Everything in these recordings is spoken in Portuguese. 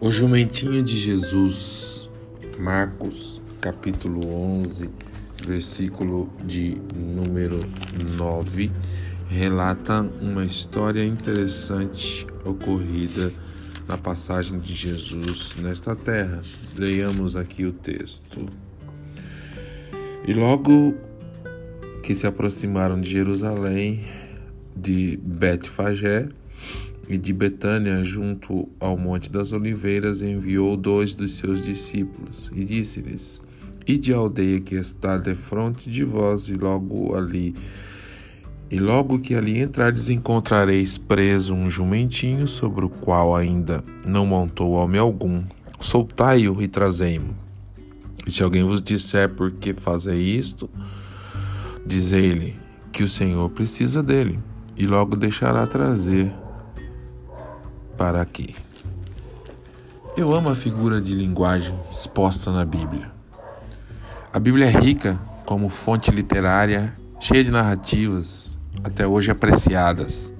O jumentinho de Jesus, Marcos, capítulo 11, versículo de número 9, relata uma história interessante ocorrida na passagem de Jesus nesta terra. Leiamos aqui o texto. E logo que se aproximaram de Jerusalém, de Betfagé, e de Betânia, junto ao Monte das Oliveiras, enviou dois dos seus discípulos e disse-lhes: Ide à aldeia que está defronte de vós, e logo ali e logo que ali entrardes, encontrareis preso um jumentinho sobre o qual ainda não montou homem algum. Soltai-o e trazei-mo. E se alguém vos disser por que fazei isto, dizei-lhe que o Senhor precisa dele, e logo deixará trazer para aqui. Eu amo a figura de linguagem exposta na Bíblia. A Bíblia é rica como fonte literária, cheia de narrativas até hoje apreciadas.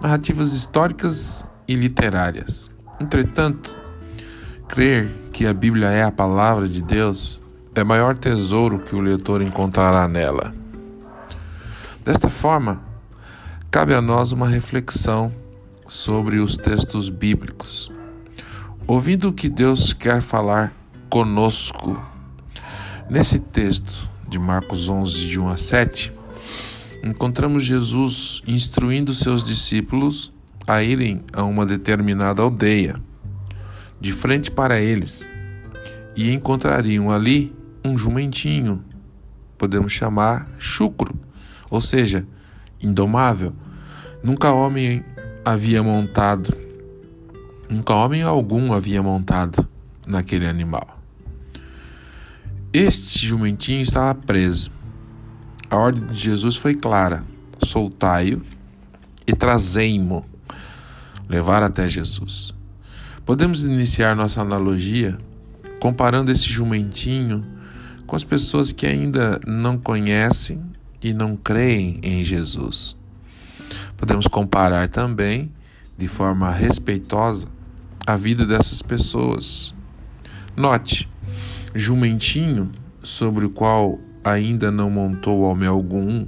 Narrativas históricas e literárias. Entretanto, crer que a Bíblia é a palavra de Deus é maior tesouro que o leitor encontrará nela. Desta forma, cabe a nós uma reflexão sobre os textos bíblicos, ouvindo o que Deus quer falar conosco. Nesse texto de Marcos 11, de 1 a 7, encontramos Jesus instruindo seus discípulos a irem a uma determinada aldeia, de frente para eles, e encontrariam ali um jumentinho, podemos chamar chucro, ou seja, indomável. Nunca homem havia montado, nunca homem algum havia montado naquele animal. Este jumentinho estava preso. A ordem de Jesus foi clara: soltai-o e trazei-mo, levar até Jesus. Podemos iniciar nossa analogia comparando esse jumentinho com as pessoas que ainda não conhecem e não creem em Jesus. Podemos comparar também, de forma respeitosa, a vida dessas pessoas. Note, jumentinho sobre o qual ainda não montou homem algum,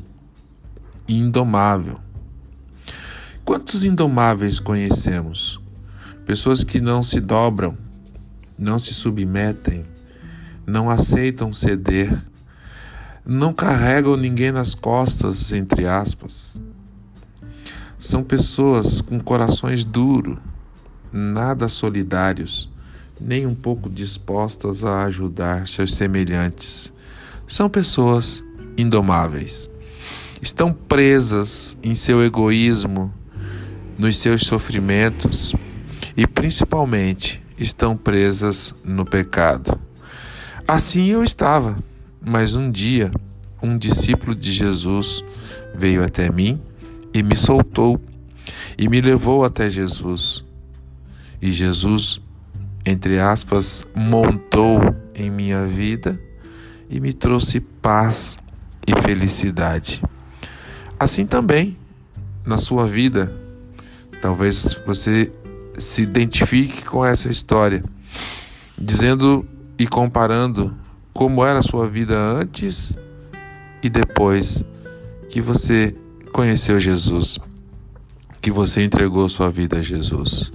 indomável. Quantos indomáveis conhecemos? Pessoas que não se dobram, não se submetem, não aceitam ceder, não carregam ninguém nas costas, entre aspas. São pessoas com corações duros, nada solidários, nem um pouco dispostas a ajudar seus semelhantes. São pessoas indomáveis. Estão presas em seu egoísmo, nos seus sofrimentos e principalmente estão presas no pecado. Assim eu estava, mas um dia um discípulo de Jesus veio até mim e me soltou e me levou até Jesus. E Jesus, entre aspas, montou em minha vida e me trouxe paz e felicidade. Assim também, na sua vida, talvez você se identifique com essa história, dizendo e comparando como era a sua vida antes e depois que você conheceu Jesus, que você entregou sua vida a Jesus.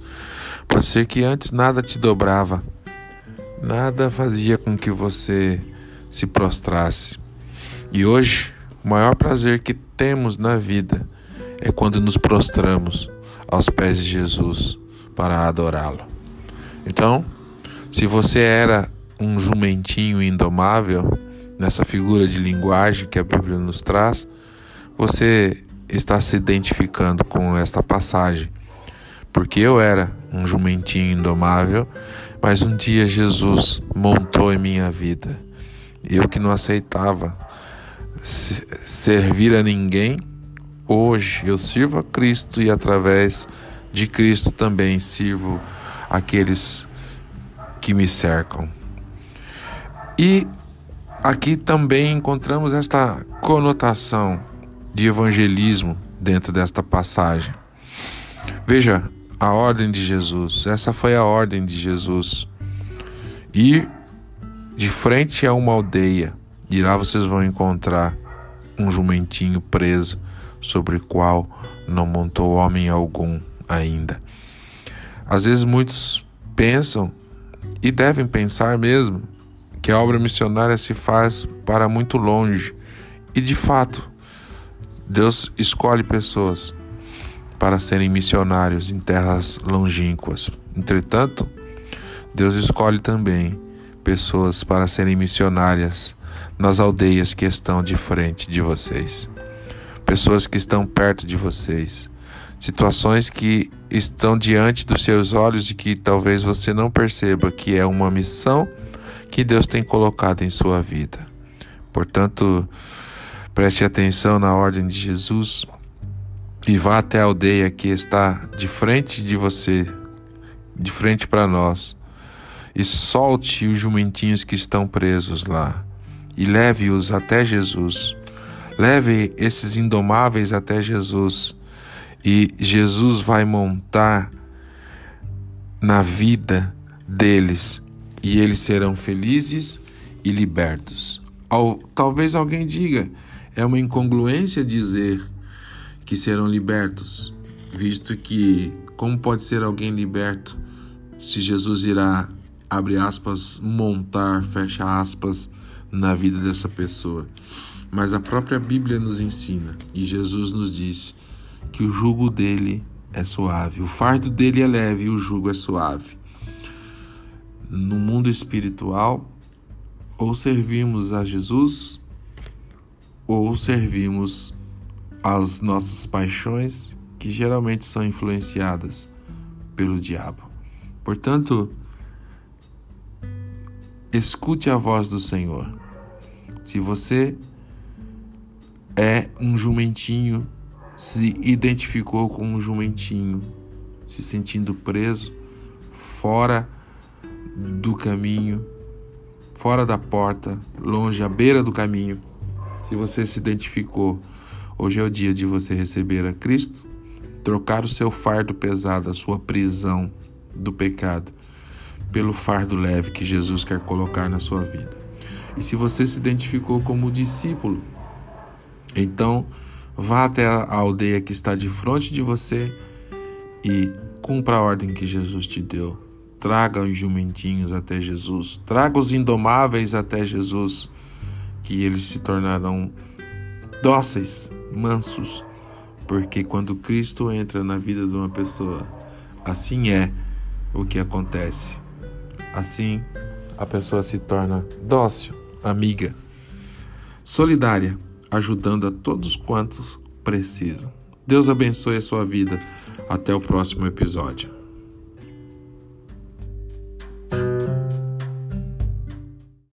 Pode ser que antes nada te dobrava, nada fazia com que você se prostrasse. E hoje, o maior prazer que temos na vida é quando nos prostramos aos pés de Jesus para adorá-lo. Então, se você era um jumentinho indomável, nessa figura de linguagem que a Bíblia nos traz, você está se identificando com esta passagem. Porque eu era um jumentinho indomável, mas um dia Jesus montou em minha vida. Eu que não aceitava servir a ninguém, hoje eu sirvo a Cristo e através de Cristo também sirvo aqueles que me cercam. E aqui também encontramos esta conotação de evangelismo dentro desta passagem. Veja, a ordem de Jesus. Essa foi a ordem de Jesus. Ir de frente a uma aldeia e lá vocês vão encontrar um jumentinho preso sobre o qual não montou homem algum ainda. Às vezes muitos pensam e devem pensar mesmo que a obra missionária se faz para muito longe. E de fato, Deus escolhe pessoas para serem missionários em terras longínquas. Entretanto, Deus escolhe também pessoas para serem missionárias nas aldeias que estão de frente de vocês. Pessoas que estão perto de vocês. Situações que estão diante dos seus olhos e que talvez você não perceba que é uma missão que Deus tem colocado em sua vida. Portanto, Preste atenção na ordem de Jesus e vá até a aldeia que está de frente de você, de frente para nós, e solte os jumentinhos que estão presos lá e leve-os até Jesus. Leve esses indomáveis até Jesus e Jesus vai montar na vida deles e eles serão felizes e libertos. talvez alguém diga, é uma incongruência dizer que serão libertos, visto que como pode ser alguém liberto se Jesus irá, abre aspas, montar, fecha aspas, na vida dessa pessoa? Mas a própria Bíblia nos ensina e Jesus nos diz que o jugo dele é suave, o fardo dele é leve e o jugo é suave. No mundo espiritual, ou servimos a Jesus ou servimos às nossas paixões que geralmente são influenciadas pelo diabo. Portanto, escute a voz do Senhor. Se você é um jumentinho, se identificou com um jumentinho, se sentindo preso, fora do caminho, fora da porta, longe, à beira do caminho, se você se identificou, hoje é o dia de você receber a Cristo, trocar o seu fardo pesado, a sua prisão do pecado, pelo fardo leve que Jesus quer colocar na sua vida. E se você se identificou como discípulo, então vá até a aldeia que está de frente de você e cumpra a ordem que Jesus te deu. Traga os jumentinhos até Jesus, traga os indomáveis até Jesus que eles se tornarão dóceis, mansos, porque quando Cristo entra na vida de uma pessoa, assim é o que acontece. Assim, a pessoa se torna dócil, amiga, solidária, ajudando a todos quantos precisam. Deus abençoe a sua vida. Até o próximo episódio.